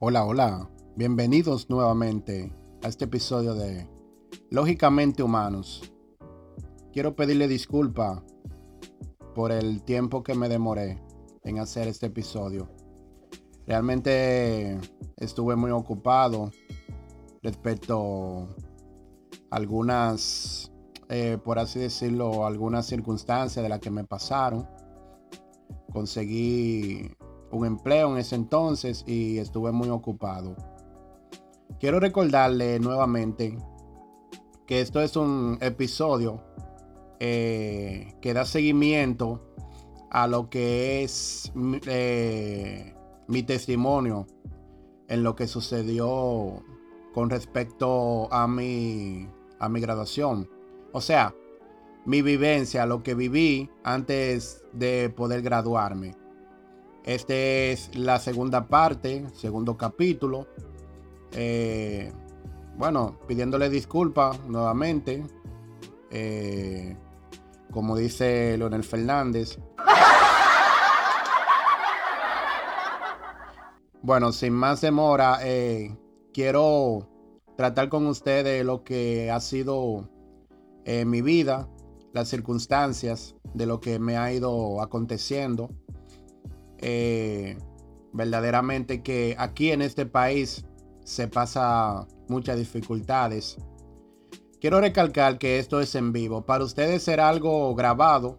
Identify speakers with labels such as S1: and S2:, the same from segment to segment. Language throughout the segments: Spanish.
S1: Hola, hola. Bienvenidos nuevamente a este episodio de Lógicamente Humanos. Quiero pedirle disculpa por el tiempo que me demoré en hacer este episodio. Realmente estuve muy ocupado respecto a algunas, eh, por así decirlo, algunas circunstancias de las que me pasaron. Conseguí un empleo en ese entonces y estuve muy ocupado. Quiero recordarle nuevamente que esto es un episodio eh, que da seguimiento a lo que es eh, mi testimonio en lo que sucedió con respecto a mi, a mi graduación. O sea, mi vivencia, lo que viví antes de poder graduarme. Esta es la segunda parte, segundo capítulo. Eh, bueno, pidiéndole disculpas nuevamente. Eh, como dice Leonel Fernández. Bueno, sin más demora, eh, quiero tratar con ustedes lo que ha sido mi vida, las circunstancias de lo que me ha ido aconteciendo eh, verdaderamente que aquí en este país se pasa muchas dificultades. Quiero recalcar que esto es en vivo. Para ustedes será algo grabado,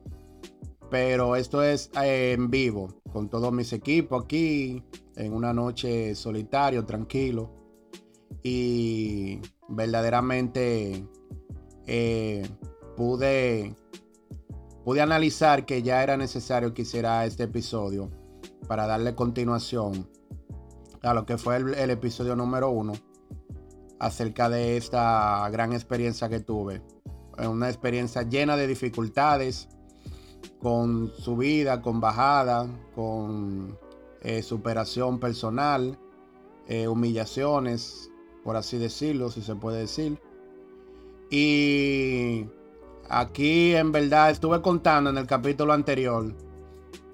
S1: pero esto es eh, en vivo, con todos mis equipos aquí, en una noche solitario, tranquilo. Y verdaderamente eh, pude, pude analizar que ya era necesario que hiciera este episodio para darle continuación a lo que fue el, episodio número uno acerca de esta gran experiencia que tuve. Una experiencia llena de dificultades, con subida, con bajada, con eh, superación personal, eh, humillaciones, por así decirlo, si se puede decir. Y aquí en verdad estuve contando en el capítulo anterior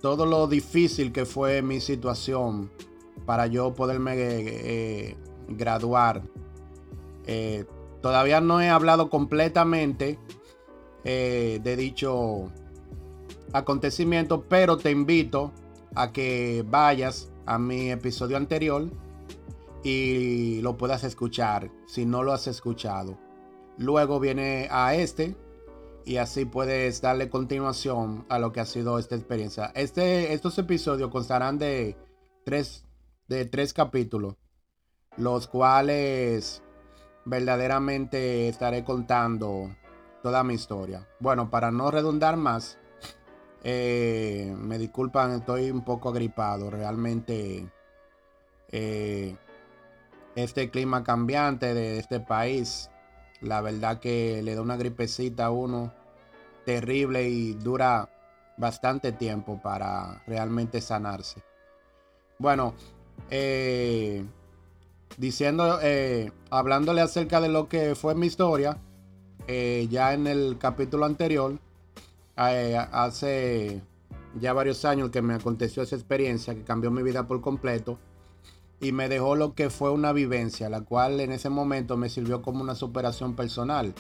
S1: todo lo difícil que fue mi situación para yo poderme eh, graduar. Eh, todavía no he hablado completamente eh, de dicho acontecimiento, pero te invito a que vayas a mi episodio anterior y lo puedas escuchar si no lo has escuchado. Luego viene a este y así puedes darle continuación a lo que ha sido esta experiencia. Este, estos episodios constarán de tres, de tres capítulos, los cuales verdaderamente estaré contando toda mi historia. Bueno, para no redundar más, eh, me disculpan, estoy un poco agripado. Realmente eh, este clima cambiante de este país la verdad que le da una gripecita a uno terrible y dura bastante tiempo para realmente sanarse. Bueno, eh, diciendo, eh, hablándole acerca de lo que fue mi historia, eh, ya en el capítulo anterior, hace ya varios años que me aconteció esa experiencia que cambió mi vida por completo y me dejó lo que fue una vivencia, la cual en ese momento me sirvió como una superación personal.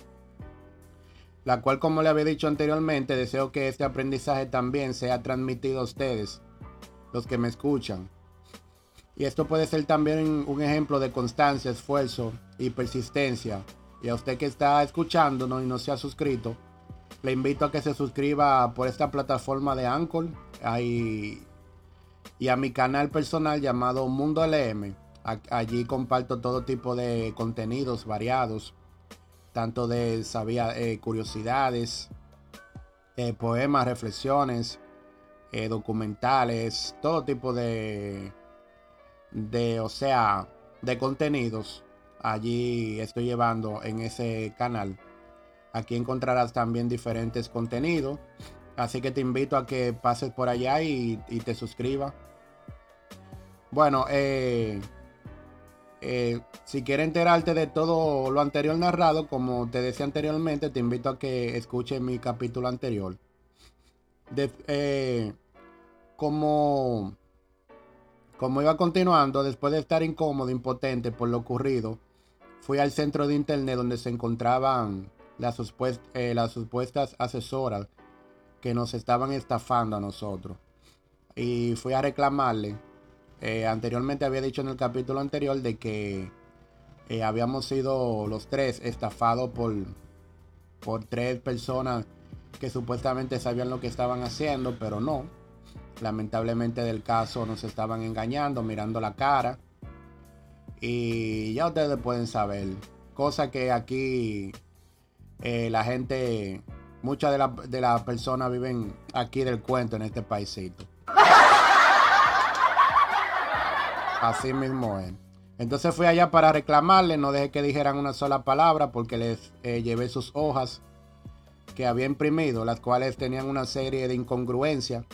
S1: La cual, como le había dicho anteriormente, deseo que este aprendizaje también sea transmitido a ustedes, los que me escuchan. Y esto puede ser también un ejemplo de constancia, esfuerzo y persistencia. Y a usted que está escuchándonos y no se ha suscrito, le invito a que se suscriba por esta plataforma de Anchor. Y a mi canal personal llamado Mundo LM. Allí comparto todo tipo de contenidos variados, tanto de sabía, eh, curiosidades, eh, poemas, reflexiones, eh, documentales, todo tipo de, de, o sea, de contenidos. Allí estoy llevando en ese canal. Aquí encontrarás también diferentes contenidos Así que te invito a que pases por allá y, te suscribas. Bueno, eh, eh, si quieres enterarte de todo lo anterior narrado, como te decía anteriormente, te invito a que escuches mi capítulo anterior. Eh, como, iba continuando, después de estar incómodo, impotente por lo ocurrido, fui al centro de internet donde se encontraban las, eh, las supuestas asesoras que nos estaban estafando a nosotros. Y fui a reclamarle. Eh, anteriormente había dicho en el capítulo anterior de que eh, habíamos sido los tres estafados por, por tres personas que supuestamente sabían lo que estaban haciendo, pero no. Lamentablemente del caso nos estaban engañando, mirando la cara. Y ya ustedes pueden saber. Cosa que aquí eh, la gente, muchas de las de la personas viven aquí del cuento en este paísito. Así mismo es. Entonces fui allá para reclamarle, no dejé que dijeran una sola palabra porque les eh, llevé sus hojas que había imprimido, las cuales tenían una serie de incongruencias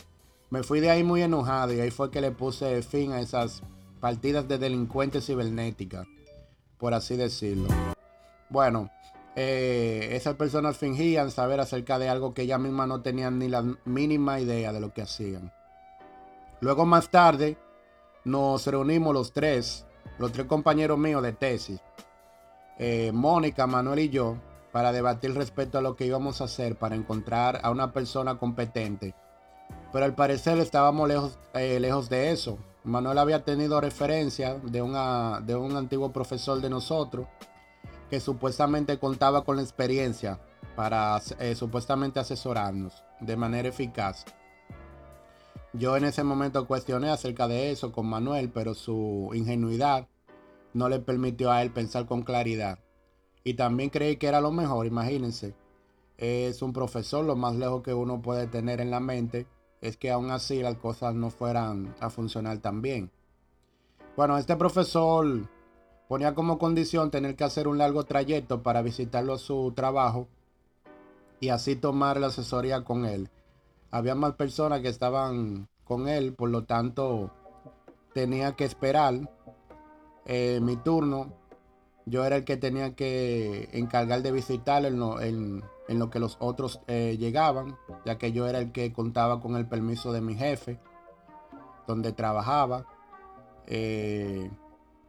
S1: me fui de ahí muy enojado y ahí fue que le puse fin a esas partidas de delincuentes cibernética, por así decirlo. Bueno, eh, esas personas fingían saber acerca de algo que ellas mismas no tenían ni la mínima idea de lo que hacían. Luego más tarde nos reunimos los tres, los tres compañeros míos de tesis, eh, Mónica, Manuel y yo, para debatir respecto a lo que íbamos a hacer para encontrar a una persona competente pero al parecer estábamos lejos, eh, lejos de eso. Manuel había tenido referencia de, de un antiguo profesor de nosotros que supuestamente contaba con la experiencia para eh, supuestamente asesorarnos de manera eficaz. Yo en ese momento cuestioné acerca de eso con Manuel, pero su ingenuidad no le permitió a él pensar con claridad. Y también creí que era lo mejor, imagínense. Es un profesor lo más lejos que uno puede tener en la mente es que aún así las cosas no fueran a funcionar tan bien. Bueno, este profesor ponía como condición tener que hacer un largo trayecto para visitarlo a su trabajo y así tomar la asesoría con él. Había más personas que estaban con él, por lo tanto tenía que esperar eh, mi turno. Yo era el que tenía que encargar de visitarlo en, en lo que los otros eh, llegaban, ya que yo era el que contaba con el permiso de mi jefe, donde trabajaba. Eh,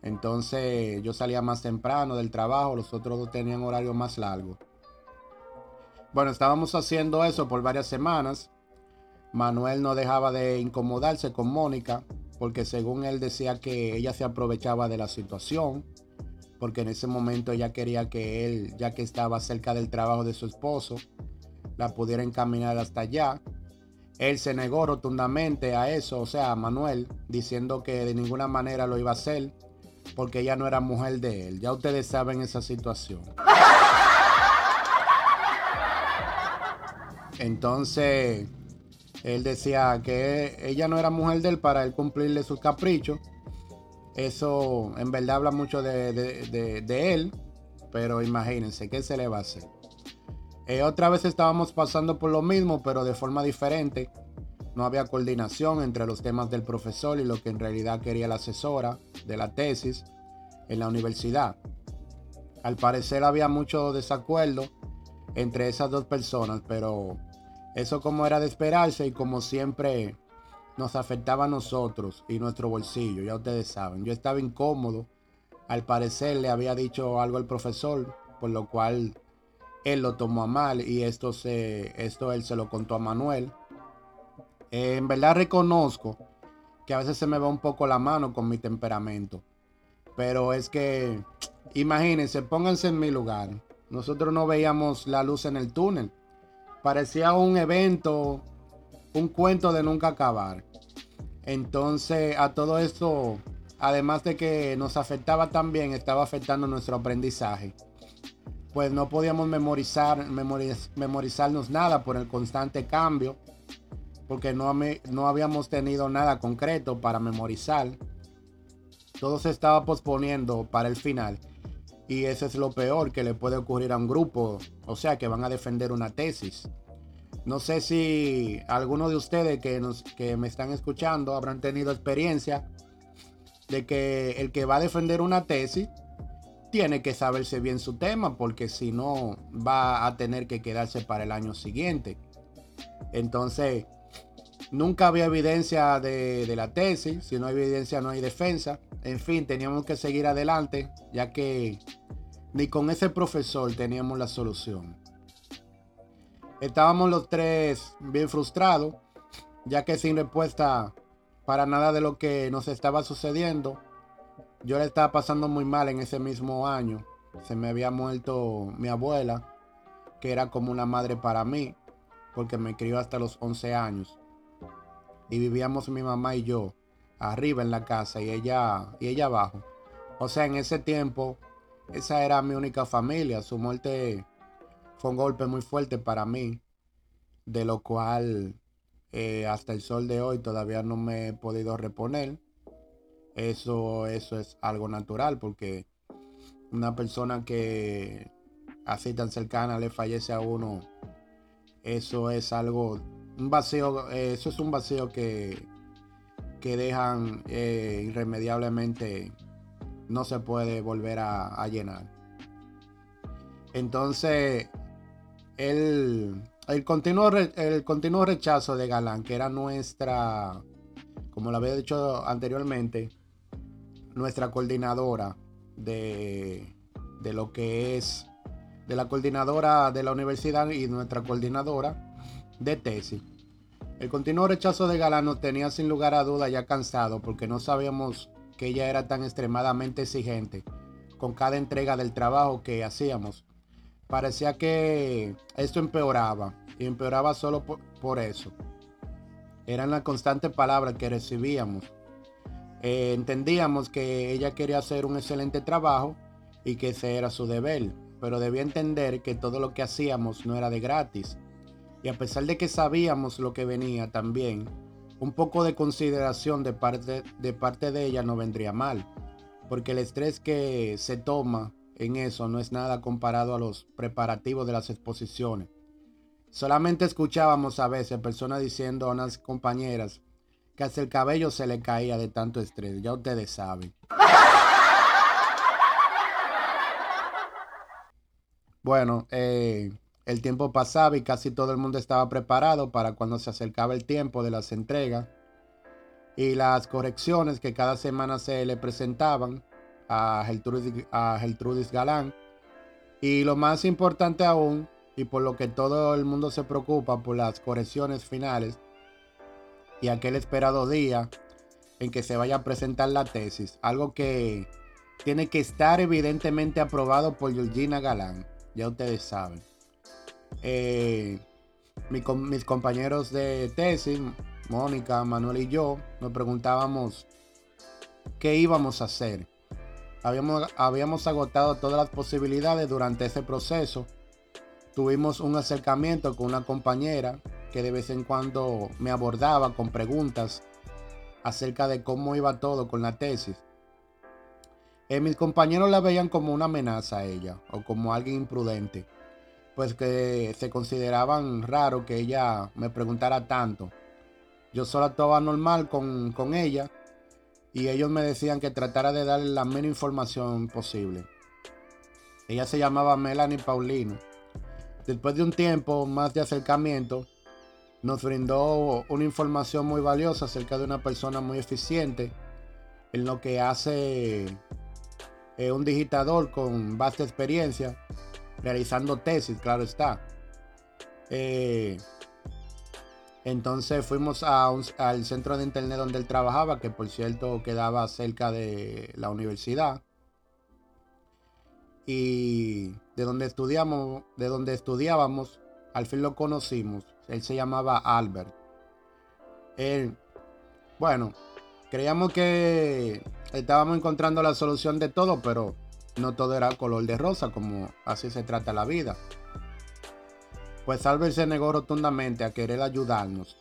S1: entonces yo salía más temprano del trabajo, los otros dos tenían horario más largo. Bueno, estábamos haciendo eso por varias semanas. Manuel no dejaba de incomodarse con Mónica, porque según él decía que ella se aprovechaba de la situación porque en ese momento ella quería que él, ya que estaba cerca del trabajo de su esposo, la pudiera encaminar hasta allá. Él se negó rotundamente a eso, o sea, a Manuel, diciendo que de ninguna manera lo iba a hacer, porque ella no era mujer de él. Ya ustedes saben esa situación. Entonces, él decía que ella no era mujer de él para él cumplirle sus caprichos eso en verdad habla mucho de, él, pero imagínense, ¿qué se le va a hacer? Eh, otra vez estábamos pasando por lo mismo, pero de forma diferente. No había coordinación entre los temas del profesor y lo que en realidad quería la asesora de la tesis en la universidad. Al parecer había mucho desacuerdo entre esas dos personas, pero eso como era de esperarse y como siempre nos afectaba a nosotros y nuestro bolsillo, ya ustedes saben. Yo estaba incómodo. Al parecer le había dicho algo al profesor, por lo cual él lo tomó a mal y esto, se, esto él se lo contó a Manuel. En verdad reconozco que a veces se me va un poco la mano con mi temperamento. Pero es que, imagínense, pónganse en mi lugar. Nosotros no veíamos la luz en el túnel. Parecía un evento un cuento de nunca acabar. Entonces, a todo esto, además de que nos afectaba también, estaba afectando nuestro aprendizaje. Pues no podíamos memorizar, memorizarnos nada por el constante cambio, porque no, no habíamos tenido nada concreto para memorizar. Todo se estaba posponiendo para el final. Y eso es lo peor que le puede ocurrir a un grupo, o sea, que van a defender una tesis. No sé si alguno de ustedes que, nos, que me están escuchando habrán tenido experiencia de que el que va a defender una tesis tiene que saberse bien su tema porque si no va a tener que quedarse para el año siguiente. Entonces, Nunca había evidencia de, la tesis, si no hay evidencia no hay defensa. En fin, teníamos que seguir adelante, ya que ni con ese profesor teníamos la solución. Estábamos los tres bien frustrados, ya que sin respuesta para nada de lo que nos estaba sucediendo, yo le estaba pasando muy mal en ese mismo año. Se me había muerto mi abuela, que era como una madre para mí, porque me crió hasta los 11 años. Y vivíamos mi mamá y yo arriba en la casa y ella y ella abajo. O sea, en ese tiempo esa era mi única familia. Su muerte fue un golpe muy fuerte para mí, de lo cual eh, hasta el sol de hoy todavía no me he podido reponer. Eso, eso es algo natural porque una persona que así tan cercana le fallece a uno, eso es algo, un vacío, eso es un vacío que, que dejan eh, irremediablemente, no se puede volver a, llenar. Entonces, el, el, continuo, el continuo rechazo de Galán, que era nuestra, como lo había dicho anteriormente, nuestra coordinadora de, de lo que es de la coordinadora de la universidad y nuestra coordinadora de tesis. El continuo rechazo de Galán nos tenía sin lugar a duda ya cansado porque no sabíamos que ella era tan extremadamente exigente con cada entrega del trabajo que hacíamos. Parecía que esto empeoraba y empeoraba solo por, eso. Eran las constantes palabras que recibíamos eh, entendíamos que ella quería hacer un excelente trabajo y que ese era su deber, pero debía entender que todo lo que hacíamos no era de gratis. Y a pesar de que sabíamos lo que venía también, un poco de consideración de parte de, parte de ella no vendría mal, porque el estrés que se toma en eso no es nada comparado a los preparativos de las exposiciones. Solamente escuchábamos a veces personas diciendo a unas compañeras que hasta el cabello se le caía de tanto estrés. Ya ustedes saben. Bueno, eh, el tiempo pasaba y casi todo el mundo estaba preparado para cuando se acercaba el tiempo de las entregas y las correcciones que cada semana se le presentaban a Geltrudis, a Galán. Y lo más importante aún, y por lo que todo el mundo se preocupa por las correcciones finales, y aquel esperado día en que se vaya a presentar la tesis. Algo que tiene que estar evidentemente aprobado por Georgina Galán. Ya ustedes saben. Eh, mis compañeros de tesis, Mónica, Manuel y yo, nos preguntábamos qué íbamos a hacer. Habíamos, agotado todas las posibilidades durante ese proceso. Tuvimos un acercamiento con una compañera que de vez en cuando me abordaba con preguntas acerca de cómo iba todo con la tesis. Eh, mis compañeros la veían como una amenaza a ella o como alguien imprudente, pues que se consideraban raro que ella me preguntara tanto. Yo solo actuaba normal con, con ella y ellos me decían que tratara de darle la menos información posible. Ella se llamaba Melanie Paulino. Después de un tiempo más de acercamiento, nos brindó una información muy valiosa acerca de una persona muy eficiente en lo que hace eh, un digitador con vasta experiencia realizando tesis, claro está. Eh, entonces fuimos al centro de internet donde él trabajaba, que por cierto quedaba cerca de la universidad. Y de donde estudiamos, de donde estudiábamos, al fin lo conocimos él se llamaba Albert. Él, bueno, creíamos que estábamos encontrando la solución de todo, pero no todo era color de rosa, como así se trata la vida. Pues Albert se negó rotundamente a querer ayudarnos,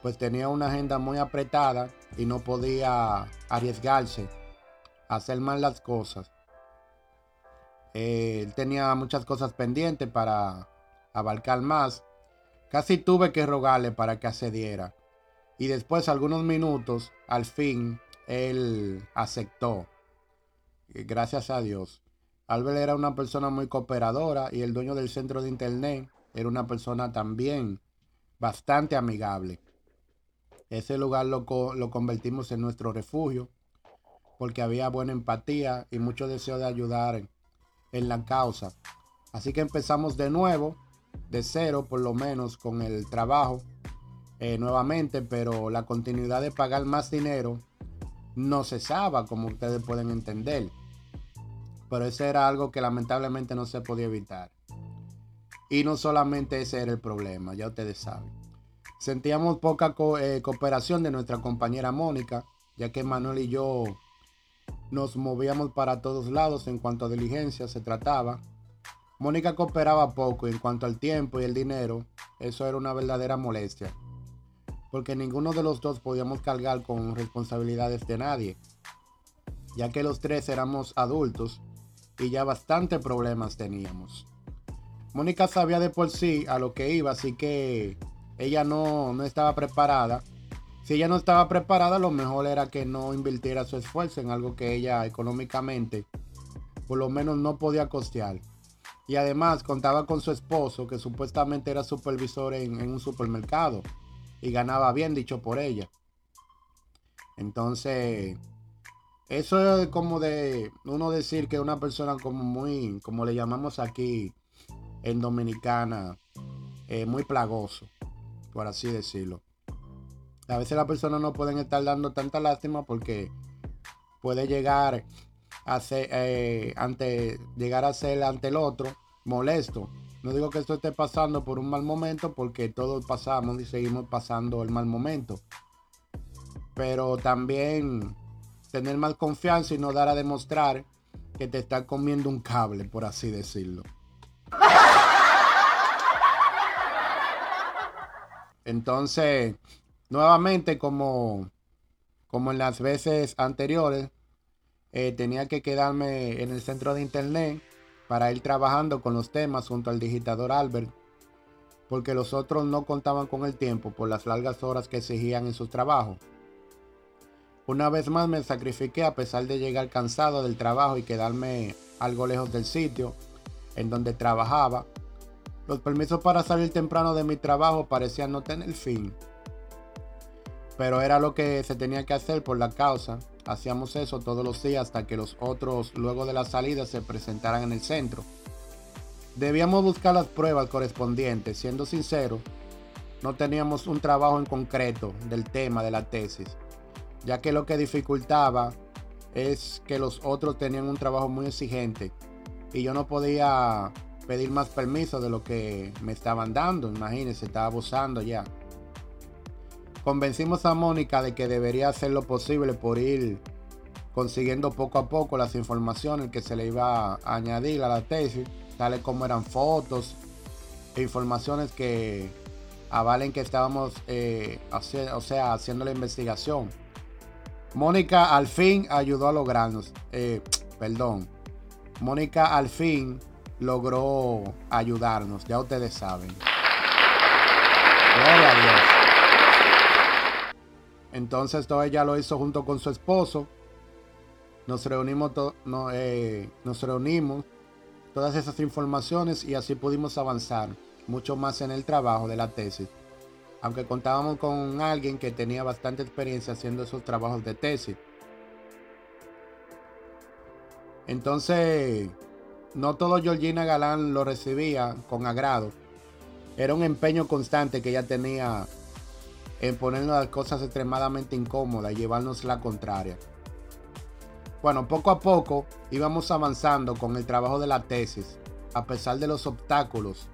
S1: pues tenía una agenda muy apretada y no podía arriesgarse a hacer mal las cosas. Él tenía muchas cosas pendientes para abarcar más Casi tuve que rogarle para que accediera. Y después, algunos minutos, al fin, él aceptó. Gracias a Dios. Albert era una persona muy cooperadora y el dueño del centro de internet era una persona también bastante amigable. Ese lugar lo, lo convertimos en nuestro refugio porque había buena empatía y mucho deseo de ayudar en la causa. Así que empezamos de nuevo, de cero por lo menos, con el trabajo eh, nuevamente, pero la continuidad de pagar más dinero no cesaba, como ustedes pueden entender. Pero ese era algo que lamentablemente no se podía evitar. Y no solamente ese era el problema, ya ustedes saben. Sentíamos poca eh, cooperación de nuestra compañera Mónica, ya que Manuel y yo nos movíamos para todos lados en cuanto a diligencia se trataba. Mónica cooperaba poco en cuanto al tiempo y el dinero, eso era una verdadera molestia, porque ninguno de los dos podíamos cargar con responsabilidades de nadie, ya que los tres éramos adultos y ya bastante problemas teníamos. Mónica sabía de por sí a lo que iba, así que ella no, no estaba preparada. Si ella no estaba preparada, lo mejor era que no invirtiera su esfuerzo en algo que ella económicamente por lo menos no podía costear. Y además contaba con su esposo, que supuestamente era supervisor en, en un supermercado y ganaba bien, dicho por ella. Entonces, eso es como de uno decir que una persona como muy, como le llamamos aquí en Dominicana, eh, muy plagoso por así decirlo. A veces las personas no pueden estar dando tanta lástima porque puede llegar a ser, eh, ante, llegar a ser ante el otro molesto. No digo que esto esté pasando por un mal momento porque todos pasamos y seguimos pasando el mal momento. Pero también tener más confianza y no dar a demostrar que te está comiendo un cable, por así decirlo. Entonces, nuevamente, como, como en las veces anteriores, eh, tenía que quedarme en el centro de internet para ir trabajando con los temas junto al digitador Albert, porque los otros no contaban con el tiempo por las largas horas que exigían en sus trabajos. Una vez más me sacrifiqué a pesar de llegar cansado del trabajo y quedarme algo lejos del sitio en donde trabajaba los permisos para salir temprano de mi trabajo parecían no tener fin. Pero era lo que se tenía que hacer por la causa. Hacíamos eso todos los días hasta que los otros luego de la salida se presentaran en el centro. Debíamos buscar las pruebas correspondientes. Siendo sincero, no teníamos un trabajo en concreto del tema de la tesis, ya que lo que dificultaba es que los otros tenían un trabajo muy exigente y yo no podía pedir más permiso de lo que me estaban dando. Imagínense, estaba abusando ya. Convencimos a Mónica de que debería hacer lo posible por ir consiguiendo poco a poco las informaciones que se le iba a añadir a la tesis, tales como eran fotos e informaciones que avalen que estábamos eh, o sea, haciendo la investigación. Mónica al fin ayudó a lograrnos, eh, perdón, Mónica al fin logró ayudarnos, ya ustedes saben. Gloria a Dios. Entonces todo ella lo hizo junto con su esposo. Nos reunimos, eh, nos reunimos todas esas informaciones y así pudimos avanzar mucho más en el trabajo de la tesis. Aunque contábamos con alguien que tenía bastante experiencia haciendo esos trabajos de tesis. Entonces, no todo Georgina Galán lo recibía con agrado. Era un empeño constante que ella tenía en ponernos las cosas extremadamente incómodas y llevarnos la contraria. Bueno, poco a poco íbamos avanzando con el trabajo de la tesis, a pesar de los obstáculos,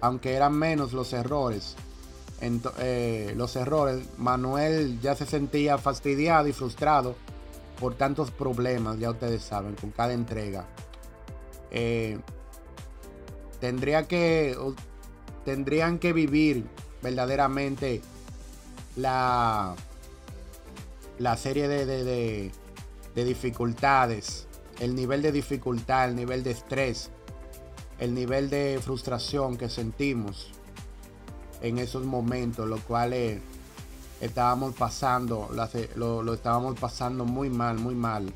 S1: aunque eran menos los errores. Eh, los errores, Manuel ya se sentía fastidiado y frustrado por tantos problemas, ya ustedes saben, con cada entrega. Eh, tendría que tendrían que vivir verdaderamente la la serie de, de, de, dificultades el nivel de dificultad el nivel de estrés el nivel de frustración que sentimos en esos momentos los cuales estábamos pasando lo, lo estábamos pasando muy mal muy mal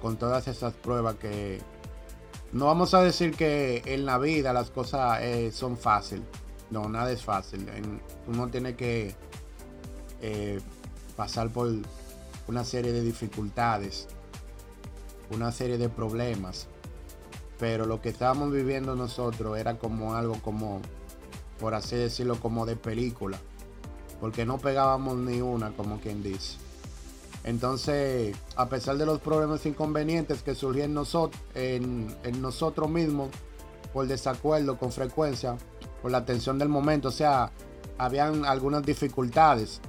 S1: con todas esas pruebas que no vamos a decir que en la vida las cosas eh, son fáciles. No, nada es fácil. uno tiene que eh, pasar por una serie de dificultades, una serie de problemas. Pero lo que estábamos viviendo nosotros era como algo como, por así decirlo, como de película. Porque no pegábamos ni una, como quien dice. Entonces, a pesar de los problemas e inconvenientes que surgían en, en, nosotros mismos, por desacuerdo con frecuencia, por la tensión del momento, o sea, habían algunas dificultades.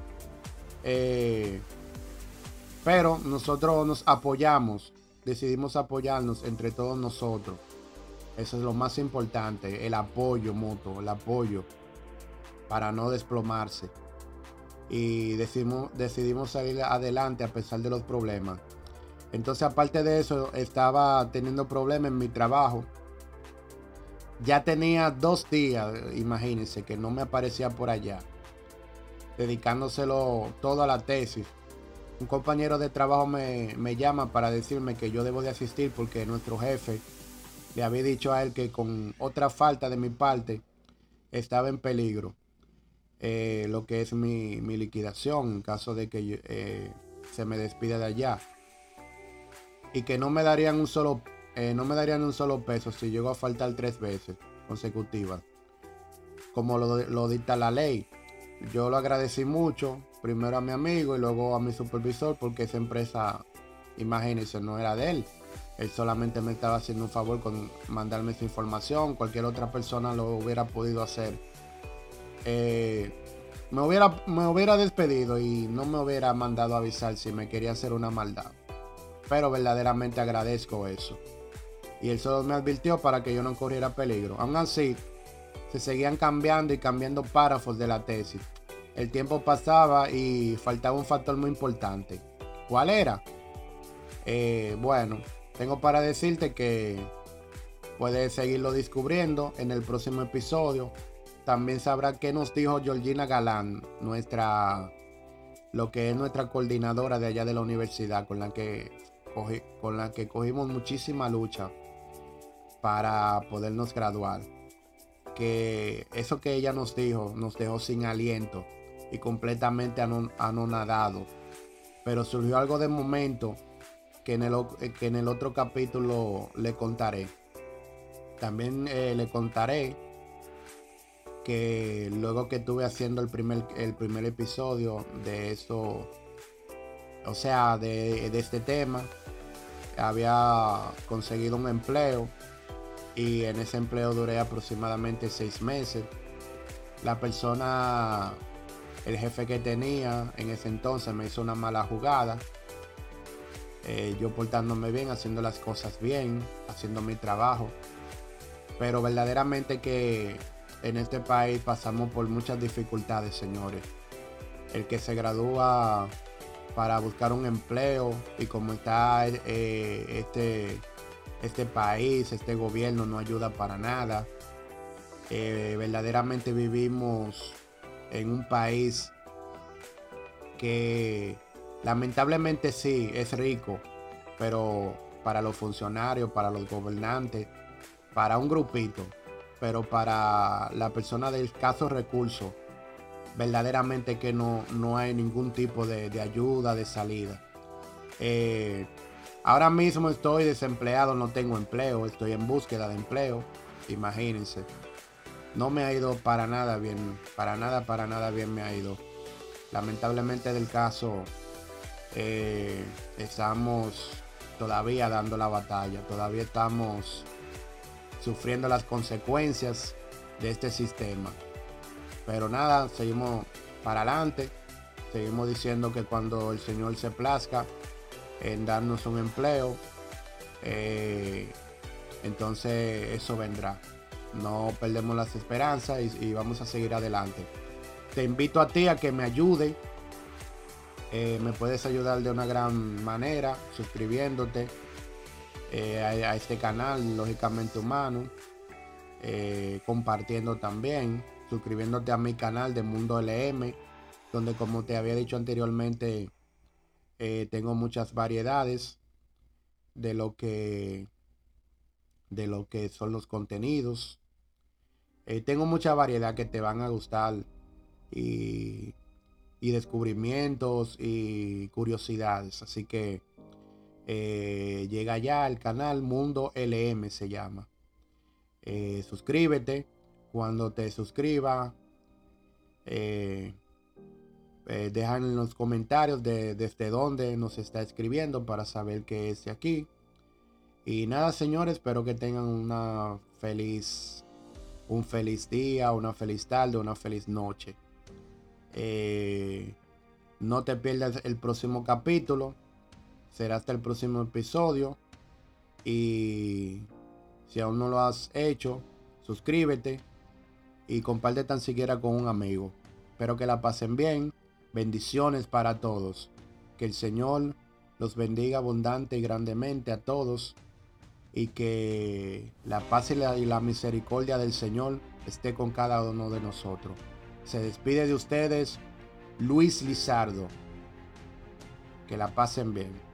S1: Eh, pero nosotros nos apoyamos, decidimos apoyarnos entre todos nosotros. Eso es lo más importante, el apoyo mutuo, el apoyo para no desplomarse y decidimos, decidimos salir adelante a pesar de los problemas. Entonces, aparte de eso, estaba teniendo problemas en mi trabajo. Ya tenía dos días, imagínense, que no me aparecía por allá, dedicándoselo todo a la tesis. Un compañero de trabajo me, me llama para decirme que yo debo de asistir porque nuestro jefe le había dicho a él que con otra falta de mi parte estaba en peligro. Eh, lo que es mi, liquidación en caso de que eh, se me despida de allá. Y que no me darían un solo, eh, no me darían un solo peso si llego a faltar tres veces consecutivas. Como lo, lo dicta la ley. Yo lo agradecí mucho, primero a mi amigo y luego a mi supervisor, porque esa empresa, imagínense, no era de él. Él solamente me estaba haciendo un favor con mandarme esa información. Cualquier otra persona lo hubiera podido hacer eh, me, hubiera, me hubiera despedido y no me hubiera mandado a avisar si me quería hacer una maldad. Pero verdaderamente agradezco eso. Y él solo me advirtió para que yo no corriera peligro. Aún así, se seguían cambiando y cambiando párrafos de la tesis. El tiempo pasaba y faltaba un factor muy importante. ¿Cuál era? Eh, bueno, tengo para decirte que puedes seguirlo descubriendo en el próximo episodio también sabrá qué nos dijo Georgina Galán, nuestra, lo que es nuestra coordinadora de allá de la universidad, con la que, con la que cogimos muchísima lucha para podernos graduar. Que eso que ella nos dijo nos dejó sin aliento y completamente anonadado. Pero surgió algo de momento que en el, que en el otro capítulo le contaré. También eh, le contaré que luego que estuve haciendo el primer, el primer episodio de eso, o sea, de, este tema, había conseguido un empleo y en ese empleo duré aproximadamente seis meses. La persona, el jefe que tenía en ese entonces me hizo una mala jugada. Eh, yo portándome bien, haciendo las cosas bien, haciendo mi trabajo. Pero verdaderamente que en este país pasamos por muchas dificultades, señores. El que se gradúa para buscar un empleo y como está eh, este, este país, este gobierno no ayuda para nada. Eh, verdaderamente vivimos en un país que lamentablemente sí es rico, pero para los funcionarios, para los gobernantes, para un grupito, pero para la persona de escasos recursos, verdaderamente que no, no hay ningún tipo de, ayuda, de salida. Eh, ahora mismo estoy desempleado, no tengo empleo, estoy en búsqueda de empleo, imagínense. No me ha ido para nada bien, para nada, para nada bien me ha ido. Lamentablemente del caso, eh, estamos todavía dando la batalla, todavía estamos sufriendo las consecuencias de este sistema. Pero nada, seguimos para adelante. Seguimos diciendo que cuando el Señor se plazca en darnos un empleo, eh, entonces eso vendrá. No perdemos las esperanzas y, vamos a seguir adelante. Te invito a ti a que me ayude. Eh, me puedes ayudar de una gran manera suscribiéndote, eh, a, este canal, lógicamente humano, eh, compartiendo también, suscribiéndote a mi canal de Mundo LM, donde como te había dicho anteriormente, tengo muchas variedades de lo que de lo que son los contenidos. tengo mucha variedad que te van a gustar y y descubrimientos y curiosidades. Así que eh, llega ya al canal Mundo LM se llama. Eh, suscríbete. Cuando te suscriba, eh, dejan en los comentarios de, desde dónde nos está escribiendo para saber que es de aquí. Y nada, señores, espero que tengan una feliz, un feliz día, una feliz tarde, una feliz noche. No te pierdas el próximo capítulo será hasta el próximo episodio. Y si aún no lo has hecho, suscríbete y comparte tan siquiera con un amigo. Espero que la pasen bien. Bendiciones para todos. Que el Señor los bendiga abundante y grandemente a todos. Y que la paz y la, y la misericordia del Señor esté con cada uno de nosotros. Se despide de ustedes Luis Lizardo. Que la pasen bien.